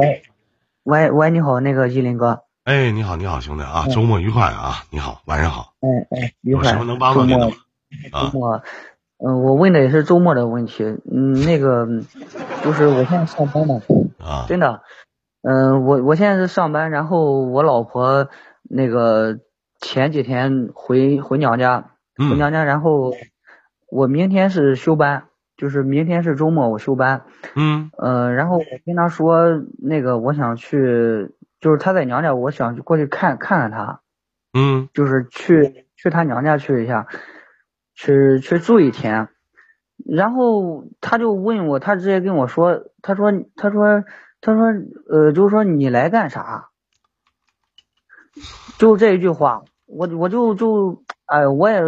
喂，喂喂，你好，那个依林哥。哎，你好，你好，兄弟啊，周末愉快啊！你好，晚上好。哎哎，愉快。有什么能帮到吗？周末，嗯，我问的也是周末的问题。嗯，那个就是我现在上班嘛。啊。真的，嗯，我我现在是上班，然后我老婆那个前几天回回娘家，回娘家，然后我明天是休班。就是明天是周末，我休班。嗯。呃，然后我跟他说，那个我想去，就是他在娘家，我想过去看看看他。嗯。就是去去他娘家去一下，去去住一天。然后他就问我，他直接跟我说，他说他说他说呃，就是说你来干啥？就这一句话，我我就就哎，我也。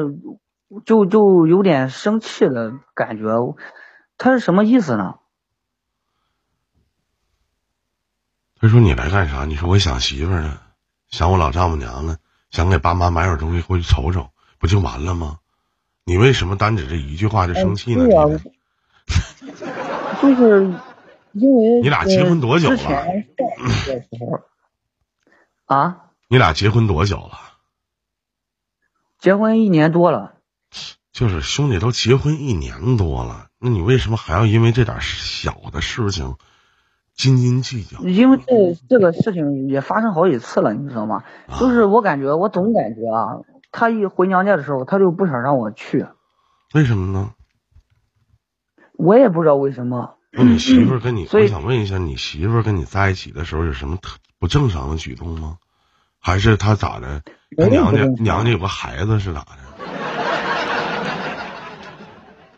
就就有点生气的感觉，他是什么意思呢？他说你来干啥？你说我想媳妇了，想我老丈母娘了，想给爸妈买点东西回去瞅瞅，不就完了吗？你为什么单指这一句话就生气呢？就是因为 你俩结婚多久了？啊？你俩结婚多久了？结婚一年多了。就是兄弟都结婚一年多了，那你为什么还要因为这点小的事情斤斤计较？因为这这个事情也发生好几次了，你知道吗？就是我感觉，我总感觉啊，他一回娘家的时候，他就不想让我去。为什么呢？我也不知道为什么。那你媳妇跟你，我想问一下，你媳妇跟你在一起的时候有什么特不正常的举动吗？还是他咋的？他娘家娘家有个孩子是咋的？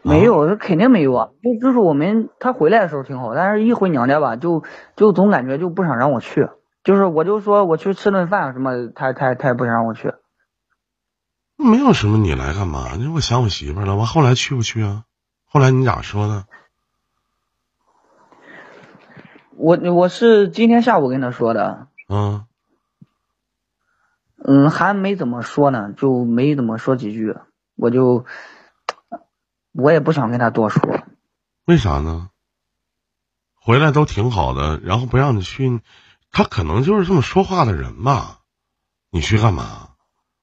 没有，这肯定没有啊！就就是我们他回来的时候挺好，但是一回娘家吧，就就总感觉就不想让我去，就是我就说我去吃顿饭什么，他他他也不想让我去。没有什么，你来干嘛？你说我想我媳妇了，完后来去不去啊？后来你咋说的？我我是今天下午跟他说的。嗯。嗯，还没怎么说呢，就没怎么说几句，我就。我也不想跟他多说，为啥呢？回来都挺好的，然后不让你去，他可能就是这么说话的人吧？你去干嘛？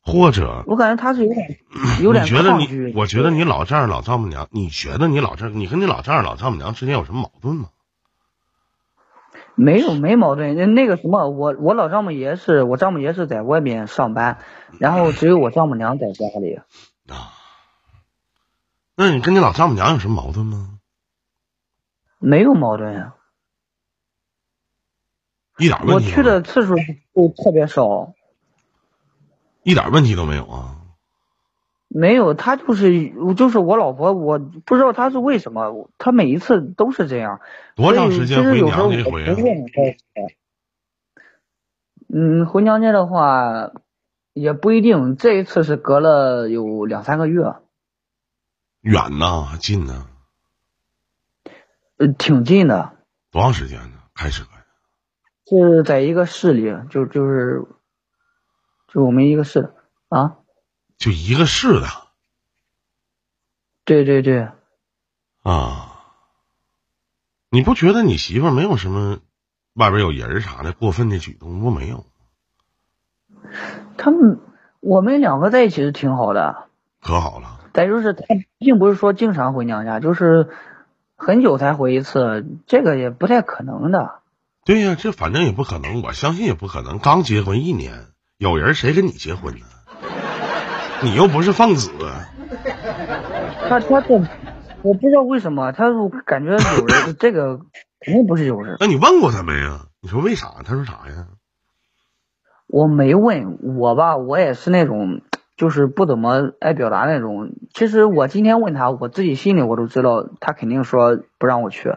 或者我感觉他是有点 有点觉得你，我觉得你老丈人老丈母娘，你觉得你老丈你跟你老丈人老丈母娘之间有什么矛盾吗？没有，没矛盾。那个什么，我我老丈母爷是我丈母爷是在外面上班，然后只有我丈母娘在家里。啊。那你跟你老丈母娘有什么矛盾吗？没有矛盾呀，一点问题。我去的次数都特别少，一点问题都没有啊。没有，他就是就是我老婆，我不知道他是为什么，他每一次都是这样。多长时间回娘家一回啊？嗯，回娘家的话也不一定，这一次是隔了有两三个月。远呐，近呢？呃，挺近的。多长时间呢？开车？是在一个市里，就就是，就我们一个市啊。就一个市的。对对对。啊。你不觉得你媳妇没有什么外边有人啥的过分的举动？不没有。他们我们两个在一起是挺好的。可好了。再就是他并不是说经常回娘家，就是很久才回一次，这个也不太可能的。对呀，这反正也不可能，我相信也不可能。刚结婚一年，有人谁跟你结婚呢？你又不是放子。他他这，我不知道为什么，他感觉有人，这个肯定不是有人。那你问过他没呀？你说为啥？他说啥呀？我没问我吧，我也是那种。就是不怎么爱表达那种。其实我今天问他，我自己心里我都知道，他肯定说不让我去。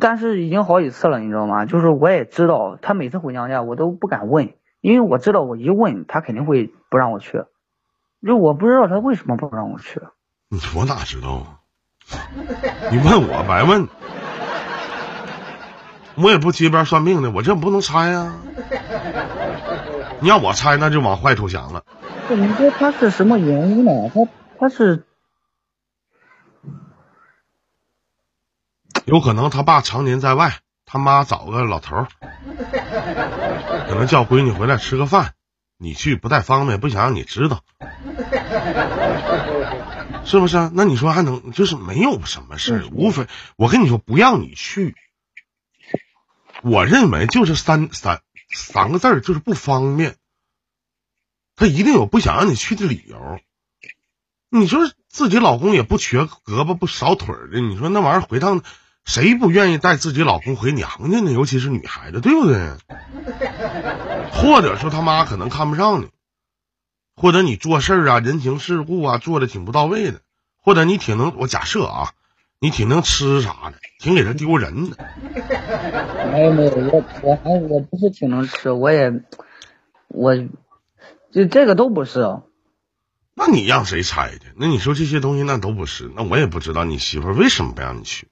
但是已经好几次了，你知道吗？就是我也知道，他每次回娘家我都不敢问，因为我知道我一问他肯定会不让我去。就我不知道他为什么不让我去。我哪知道啊？你问我白问，我也不街边算命的，我这不能猜呀。你让我猜，那就往坏处想了。你说他是什么原因呢？他他是有可能他爸常年在外，他妈找个老头儿，可能叫闺女回来吃个饭，你去不太方便，不想让你知道，是不是？那你说还能就是没有什么事儿，无非我跟你说不让你去，我认为就是三三三个字儿，就是不方便。他一定有不想让你去的理由。你说自己老公也不缺胳膊不少腿的，你说那玩意儿回趟，谁不愿意带自己老公回娘家呢？尤其是女孩子，对不对？或者说他妈可能看不上你，或者你做事儿啊、人情世故啊做的挺不到位的，或者你挺能我假设啊，你挺能吃啥的，挺给他丢人的。没有没有，我我还我不是挺能吃，我也我。就这个都不是，那你让谁猜去？那你说这些东西那都不是，那我也不知道你媳妇为什么不让你去。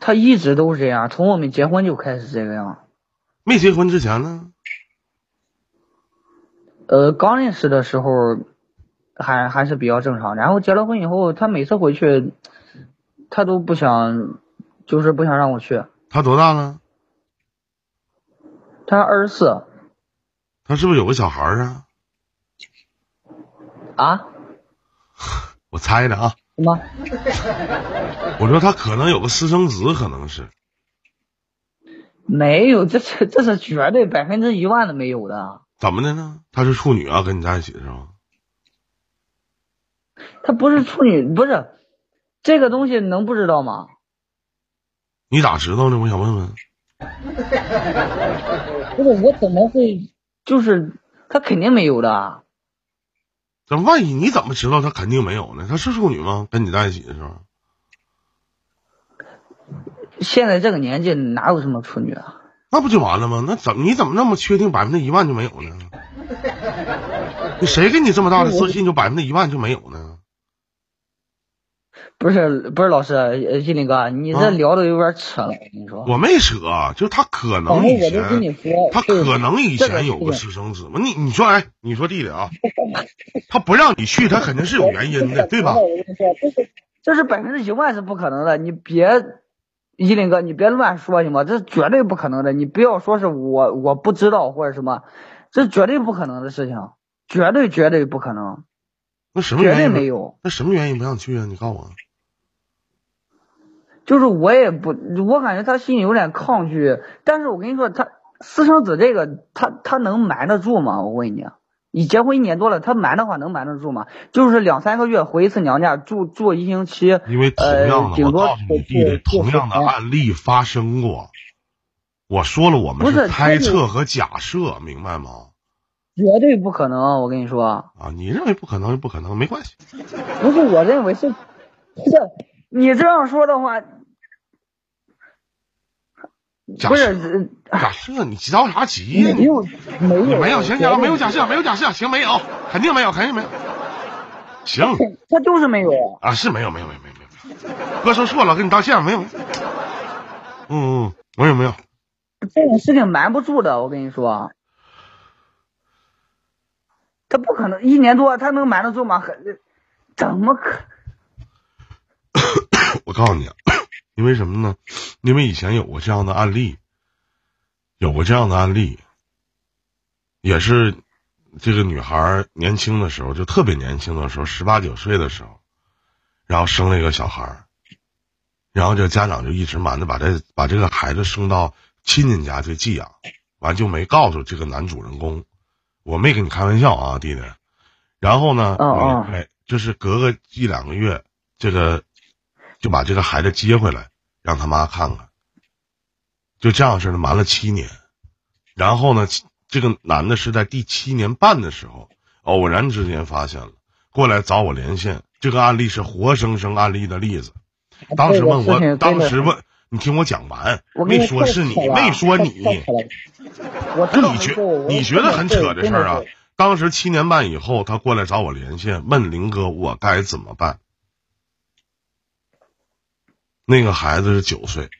他一直都是这样，从我们结婚就开始这个样。没结婚之前呢？呃，刚认识的时候还还是比较正常，然后结了婚以后，他每次回去，他都不想，就是不想让我去。他多大了？他二十四。他是不是有个小孩啊？啊？我猜的啊。什么？我说他可能有个私生子，可能是。没有，这是这是绝对百分之一万的没有的。怎么的呢？她是处女啊，跟你在一起是吗？她不是处女，不是这个东西能不知道吗？你咋知道呢？我想问问。不是我怎么会？就是他肯定没有的，那万一你怎么知道他肯定没有呢？他是处女吗？跟你在一起的时候，现在这个年纪哪有什么处女啊？那不就完了吗？那怎你怎么那么确定百分之一万就没有呢？你谁给你这么大的自信，就百分之一万就没有呢？不是不是老师，金林哥，你这聊的有点扯了。我跟你说，我没扯，就他可能以前，他可能以前有个私生子嘛。你你说，哎，你说弟弟啊，他不让你去，他肯定是有原因的，对吧？我跟你说，这是这是百分之一万是不可能的。你别，依林哥，你别乱说行吗？这绝对不可能的。你不要说是我我不知道或者什么，这绝对不可能的事情，绝对绝对不可能。那什么原因？绝对没有。那什么原因不让去啊？你告诉我。就是我也不，我感觉他心里有点抗拒。但是我跟你说，他私生子这个，他他能瞒得住吗？我问你，你结婚一年多了，他瞒的话能瞒得住吗？就是两三个月回一次娘家，住住一星期。因为同样的，我告诉你弟弟，同样的案例发生过。我说了，我们是猜测和假设，明白吗？绝对不可能，我跟你说。啊，你认为不可能就不可能，没关系。不是，我认为是，不是你这样说的话。不是假设，你急着啥急呀？没有，没有，没有，行行，没有假设，没有假设，行，没有，肯定没有，肯定没有。行，他就是没有啊，是没有，没有，没有，没有，没有。哥说错了，给你道歉，没有。嗯嗯，没有没有。这种事情瞒不住的，我跟你说，他不可能一年多，他能瞒得住吗？怎么可？我告诉你。因为什么呢？因为以前有过这样的案例，有过这样的案例，也是这个女孩年轻的时候，就特别年轻的时候，十八九岁的时候，然后生了一个小孩，然后这家长就一直瞒着把这把这个孩子送到亲戚家去寄养，完就没告诉这个男主人公，我没跟你开玩笑啊，弟弟。然后呢，哎，就是隔个一两个月，这个。就把这个孩子接回来，让他妈看看。就这样式的瞒了七年，然后呢，这个男的是在第七年半的时候偶然之间发现了，过来找我连线。这个案例是活生生案例的例子。当时问我，当时问你听我讲完，没说是你，没说你。那你觉你觉得很扯的事儿啊？当时七年半以后，他过来找我连线，问林哥我该怎么办。那个孩子是九岁，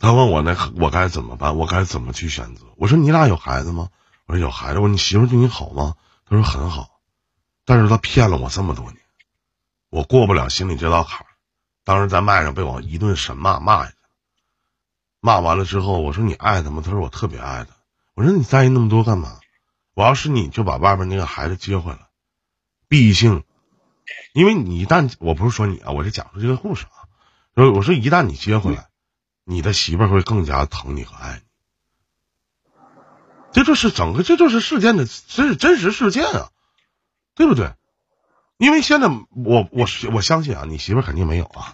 他问我那我该怎么办？我该怎么去选择？我说你俩有孩子吗？我说有孩子。我说你媳妇对你好吗？他说很好，但是他骗了我这么多年，我过不了心里这道坎儿。当时在麦上被我一顿神骂骂下去，骂完了之后，我说你爱他吗？他说我特别爱他。我说你在意那么多干嘛？我要是你就把外边那个孩子接回来，毕竟，因为你一旦我不是说你啊，我是讲述这个故事啊。说我说一旦你接回来，你的媳妇儿会更加疼你和爱你。这就是整个，这就是事件的，这是真实事件啊，对不对？因为现在我我我相信啊，你媳妇儿肯定没有啊。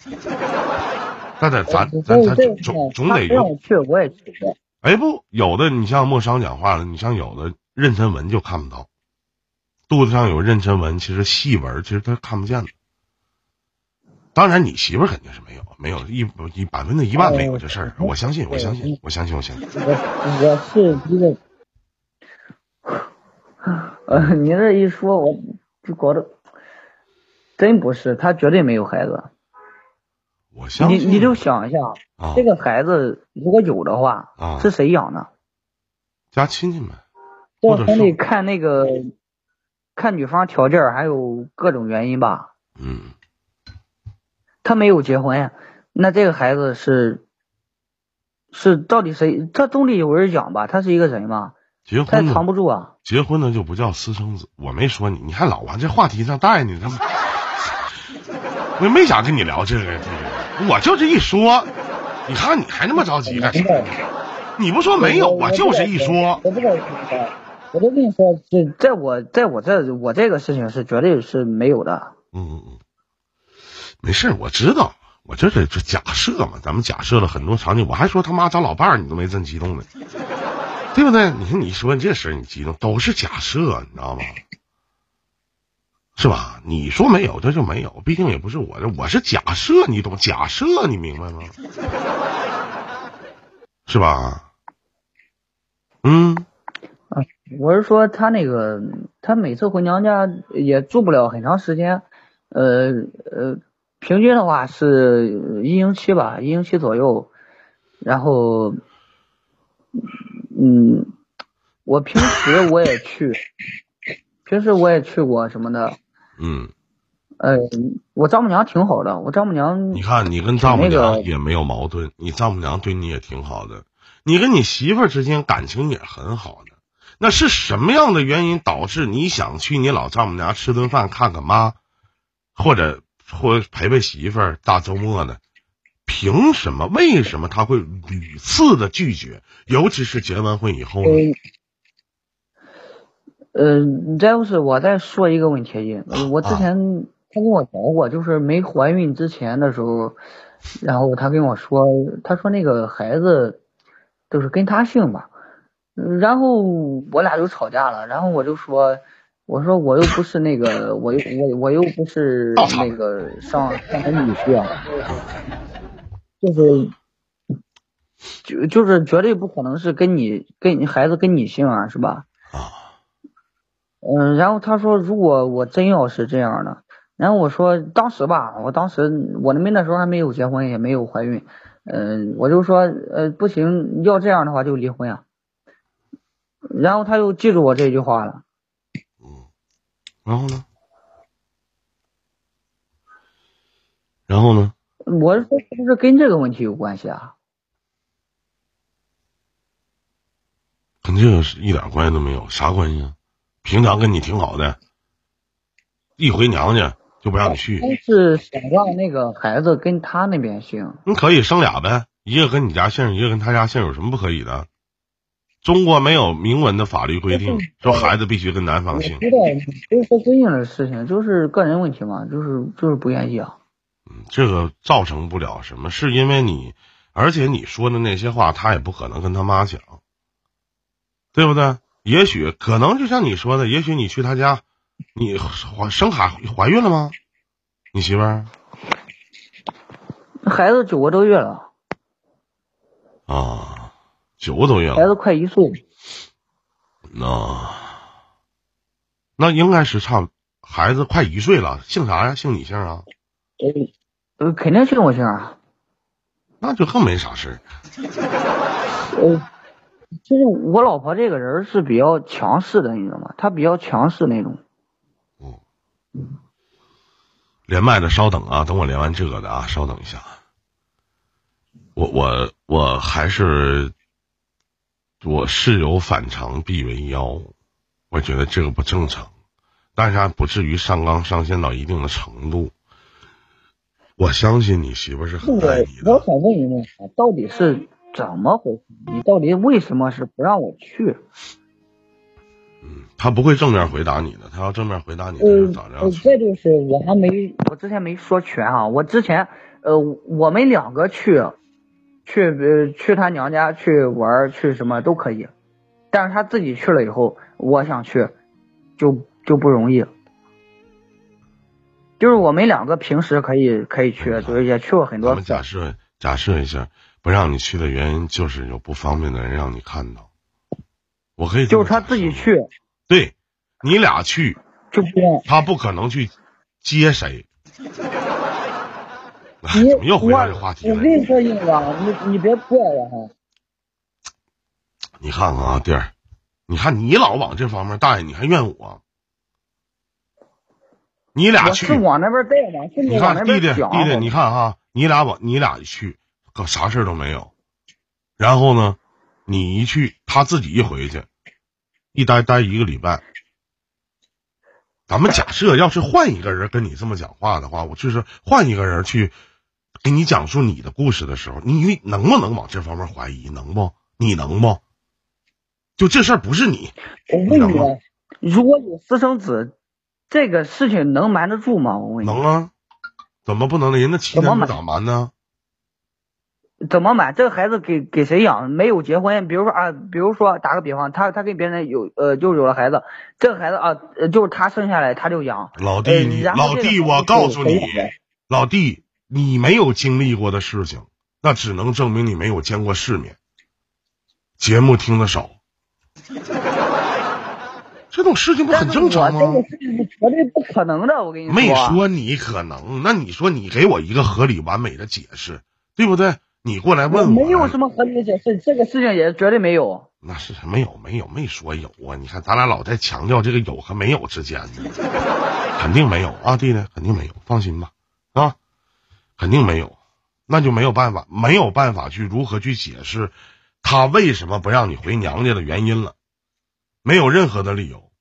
但得咱咱咱总总得有。去我也去。哎不，有的你像莫商讲话了，你像有的妊娠纹就看不到，肚子上有妊娠纹，其实细纹其实他看不见的。当然你媳妇儿肯定是没有，没有一一百分之一万没有这事儿，我相信，我相信，我相信，我相信。我我是一个，呃，你这一说，我就搞得。真不是，他绝对没有孩子。我相信你，你就想一下，这个孩子如果有的话，是谁养的？家亲戚们。这还得看那个，看女方条件，还有各种原因吧。嗯。他没有结婚，那这个孩子是，是到底谁？他总得有人养吧？他是一个人嘛？结婚他藏不住啊。结婚的就不叫私生子。我没说你，你还老往这话题上带呢，他妈。我没想跟你聊这个，这个，我就这一说，你看你还那么着急干啥？你不说没有，我就是一说。我不知道，我都跟你说，这在我在我这我这个事情是绝对是没有的。嗯嗯嗯，没事，我知道，我这是这假设嘛，咱们假设了很多场景，我还说他妈找老伴儿，你都没真激动呢，对不对？你说你说这事你激动，都是假设，你知道吗？是吧？你说没有，这就没有。毕竟也不是我的，我是假设，你懂？假设，你明白吗？是吧？嗯。啊，我是说他那个，他每次回娘家也住不了很长时间，呃呃，平均的话是一星期吧，一星期左右。然后，嗯，我平时我也去，平时我也去过什么的。嗯，呃，我丈母娘挺好的，我丈母娘，你看你跟丈母娘也没有矛盾，你丈母娘对你也挺好的，你跟你媳妇儿之间感情也很好的，那是什么样的原因导致你想去你老丈母娘吃顿饭看看妈，或者或陪陪媳妇儿大周末的？凭什么？为什么他会屡次的拒绝？尤其是结完婚以后呢？呃，再就是我再说一个问题，我之前他跟我聊过，就是没怀孕之前的时候，然后他跟我说，他说那个孩子都是跟他姓吧，然后我俩就吵架了，然后我就说，我说我又不是那个，我又我我又不是那个上上他女婿啊，就是就就是绝对不可能是跟你跟你孩子跟你姓啊，是吧？啊。嗯，然后他说，如果我真要是这样的，然后我说，当时吧，我当时我们那时候还没有结婚，也没有怀孕，嗯，我就说，呃，不行，要这样的话就离婚啊。然后他又记住我这句话了。嗯，然后呢？然后呢？我是说，是不是跟这个问题有关系啊？跟这个是一点关系都没有，啥关系啊？平常跟你挺好的，一回娘家就不让你去。是想让那个孩子跟他那边姓。你可以生俩呗，一个跟你家姓，一个跟他家姓，有什么不可以的？中国没有明文的法律规定说孩子必须跟男方姓。知道，不是说规定的事情，就是个人问题嘛，就是就是不愿意啊。嗯，这个造成不了什么，是因为你，而且你说的那些话，他也不可能跟他妈讲，对不对？也许可能就像你说的，也许你去他家，你怀生孩怀孕了吗？你媳妇儿？孩子九个多月了。啊，九个多月了。孩子快一岁。那那应该是差，孩子快一岁了，姓啥呀？姓你姓啊？呃，肯定姓我姓啊。那就更没啥事 呃。就是我老婆这个人是比较强势的，你知道吗？她比较强势那种。嗯。连麦的稍等啊，等我连完这个的啊，稍等一下。我我我还是我事有反常必为妖，我觉得这个不正常，但是还不至于上纲上线到一定的程度。我相信你媳妇是很爱你的。我想问一问，到底是怎么回事？你到底为什么是不让我去？嗯，他不会正面回答你的，他要正面回答你，呃咋着？再就是我还没，我之前没说全啊，我之前呃，我们两个去。去呃去他娘家去玩去什么都可以，但是他自己去了以后，我想去，就就不容易。就是我们两个平时可以可以去，就是也去过很多假设假设一下，不让你去的原因就是有不方便的人让你看到。我可以就是他自己去，对，你俩去就不他不可能去接谁。你怎么又回到这话题了？我跟你说，英哥，你你别怪我哈。你看看啊，弟儿，你看你老往这方面带，你还怨我？你俩去是往那边带吗？你看弟弟弟弟，你看哈，你俩往你俩一去，可啥事都没有。然后呢，你一去，他自己一回去，一待待一个礼拜。咱们假设要是换一个人跟你这么讲话的话，我就是换一个人去。给你讲述你的故事的时候，你能不能往这方面怀疑？能不？你能不？就这事儿不是你。我问你，如果有私生子，这个事情能瞒得住吗？我问你。能啊，怎么不能呢？人家七年不咋瞒呢？怎么瞒？这个孩子给给谁养？没有结婚，比如说啊，比如说打个比方，他他跟别人有呃，就有了孩子，这个孩子啊，就是他生下来他就养。老弟，你老弟，我告诉你，老弟。你没有经历过的事情，那只能证明你没有见过世面。节目听的少，这种事情不很正常吗？这个事情是绝对不可能的，我跟你说。没说你可能，那你说你给我一个合理完美的解释，对不对？你过来问我。没有什么合理的解释，这个事情也绝对没有。那是没有没有没说有啊！你看咱俩老在强调这个有和没有之间呢，肯定没有啊，弟弟，肯定没有，放心吧，啊。肯定没有，那就没有办法，没有办法去如何去解释他为什么不让你回娘家的原因了，没有任何的理由。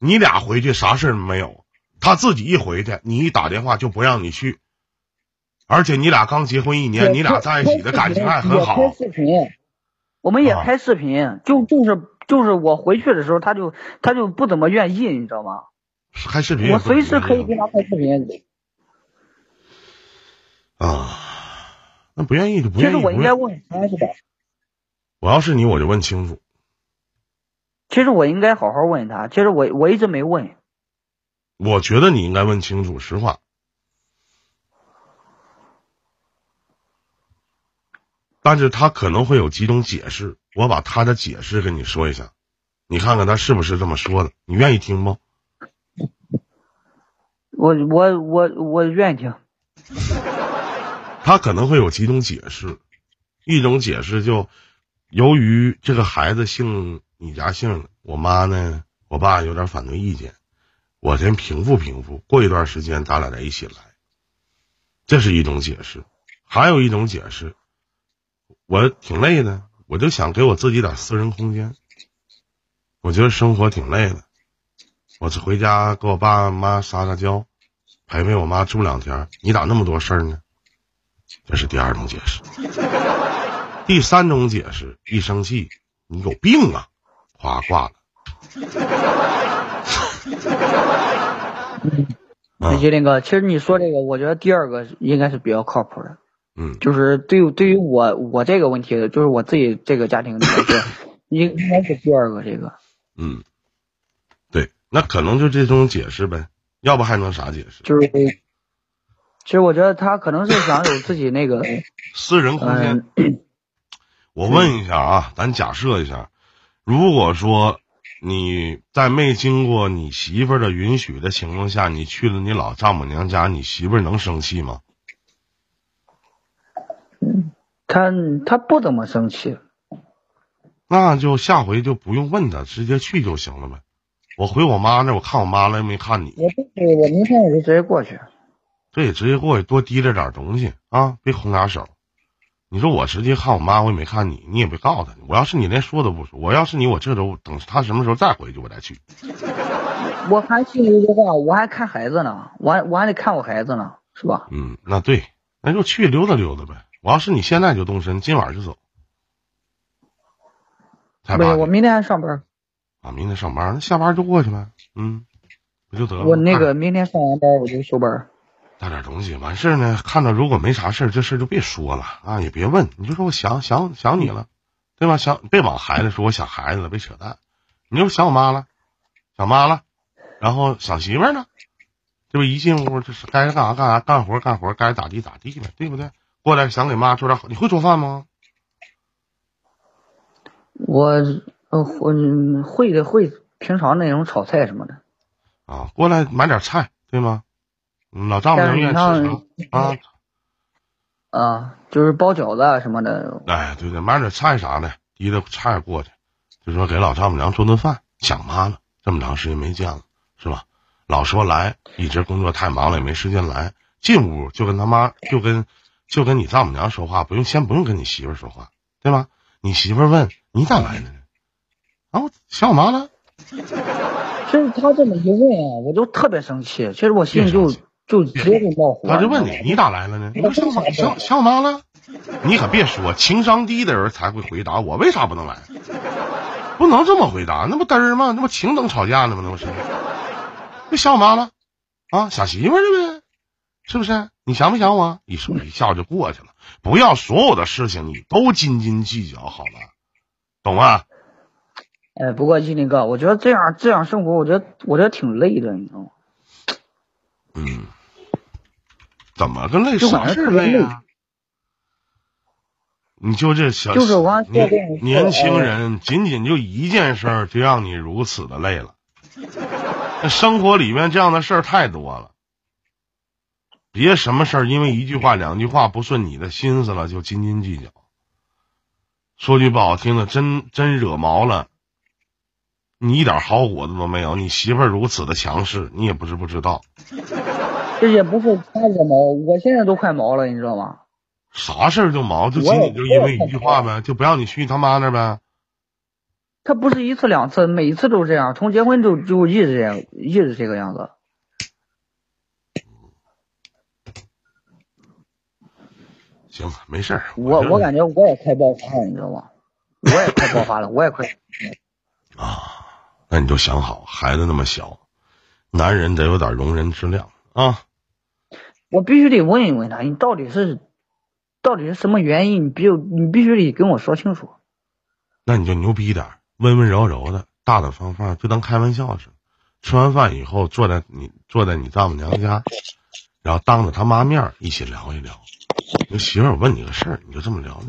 你俩回去啥事没有，他自己一回去，你一打电话就不让你去，而且你俩刚结婚一年，你俩在一起的感情还很好。拍视频，我们也拍视频，就就是就是我回去的时候，他就他就不怎么愿意，你知道吗？拍视频，我随时可以跟他拍视频。啊，那不愿意就不愿意。其实我应该问他是吧？我要是你，我就问清楚。其实我应该好好问他。其实我我一直没问。我觉得你应该问清楚，实话。但是他可能会有几种解释，我把他的解释跟你说一下，你看看他是不是这么说的？你愿意听吗？我我我我愿意听。他可能会有几种解释，一种解释就由于这个孩子姓你家姓，我妈呢，我爸有点反对意见，我先平复平复，过一段时间咱俩再一起来，这是一种解释。还有一种解释，我挺累的，我就想给我自己点私人空间，我觉得生活挺累的，我回家跟我爸妈撒撒娇，陪陪我妈住两天。你咋那么多事儿呢？这是第二种解释，第三种解释，一生气你有病啊，哗挂了。嗯，吉林哥，其实你说这个，我觉得第二个应该是比较靠谱的。嗯，就是对于对于我我这个问题，就是我自己这个家庭来说，应应该是第二个这个。嗯，对，那可能就这种解释呗，要不还能啥解释？就是。其实我觉得他可能是想有自己那个 私人空间。我问一下啊，咱假设一下，如果说你在没经过你媳妇儿的允许的情况下，你去了你老丈母娘家，你媳妇儿能生气吗？嗯，他他不怎么生气。那就下回就不用问他，直接去就行了呗。我回我妈那，我看我妈了，又没看你。我不，我明天我就直接过去。对，直接过去多提着点东西啊，别空俩手。你说我直接看我妈，我也没看你，你也别告诉她。我要是你连说都不说，我要是你，我这都等他什么时候再回去，我再去。我还心里的话，我还看孩子呢，我还我还得看我孩子呢，是吧？嗯，那对，那就去溜达溜达呗。我要是你现在就动身，今晚就走。不是，我明天还上班。啊，明天上班，那下班就过去呗。嗯，不就得了？我那个明天上完班我就休班。带点东西，完事儿呢。看到如果没啥事儿，这事儿就别说了啊，也别问。你就说我想想想你了，对吧？想别往孩子说，我想孩子了，别扯淡。你就想我妈了，想妈了，然后想媳妇儿呢，这不一进屋就是该干啥干啥，干活干活，该咋地咋地呗，对不对？过来想给妈做点好，你会做饭吗？我呃会会的会，平常那种炒菜什么的。啊，过来买点菜，对吗？老丈母娘愿意吃啥啊？啊，就是包饺子啊什么的。哎，对对，买点菜啥的，提着菜过去，就说给老丈母娘做顿饭。想妈了，这么长时间没见了，是吧？老说来，一直工作太忙了，也没时间来。进屋就跟他妈，就跟就跟你丈母娘说话，不用先不用跟你媳妇说话，对吧？你媳妇问你咋来的呢？啊，想我妈了。其实他这么一问啊，我就特别生气。其实我心里就。就直接就冒火，他就问你，你咋来了呢？你说想想想我妈了？你可别说，情商低的人才会回答我为啥不能来？不能这么回答，那不嘚儿吗？那不情等吵架呢吗？那不是？那想我妈了啊？想媳妇儿了呗？是不是？你想不想我？一说一笑就过去了。不要所有的事情你都斤斤计较，好吗？懂吗？哎，不过金林哥，我觉得这样这样生活，我觉得我觉得挺累的，你知道吗？嗯。怎么个累？啥事累啊？你就这小年年轻人，仅仅就一件事儿，就让你如此的累了。那 生活里面这样的事儿太多了，别什么事儿因为一句话两句话不顺你的心思了就斤斤计较。说句不好听的，真真惹毛了，你一点好果子都没有。你媳妇儿如此的强势，你也不是不知道。这也不是他惹毛，我现在都快毛了，你知道吗？啥事儿就毛，就仅仅就因为一句话呗，就不让你去他妈那呗。他不是一次两次，每次都这样，从结婚就就一直这样，一直这个样子。行，没事儿。我我感觉我也快爆发了，你知道吗？我也快爆发了，我也快。啊，那你就想好，孩子那么小，男人得有点容人之量啊。我必须得问一问他，你到底是到底是什么原因？你必你必须得跟我说清楚。那你就牛逼点，温温柔柔的，大大方方，就当开玩笑似的。吃完饭以后，坐在你坐在你丈母娘家，然后当着他妈面一起聊一聊。你媳妇儿，我问你个事儿，你就这么聊。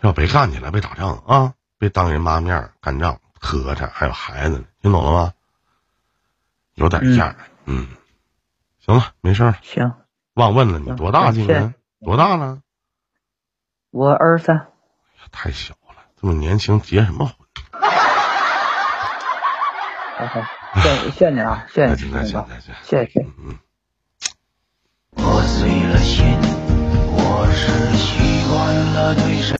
要别干起来，别打仗啊！别当人妈面干仗，磕碜，还有孩子，听懂了吗？有点样，嗯。行了，没事儿。行，忘问了，你多大今年？多大了？我二十三。太小了，这么年轻结什么婚？好好，谢谢谢你啊，谢谢你，再见再见，谢谢。嗯。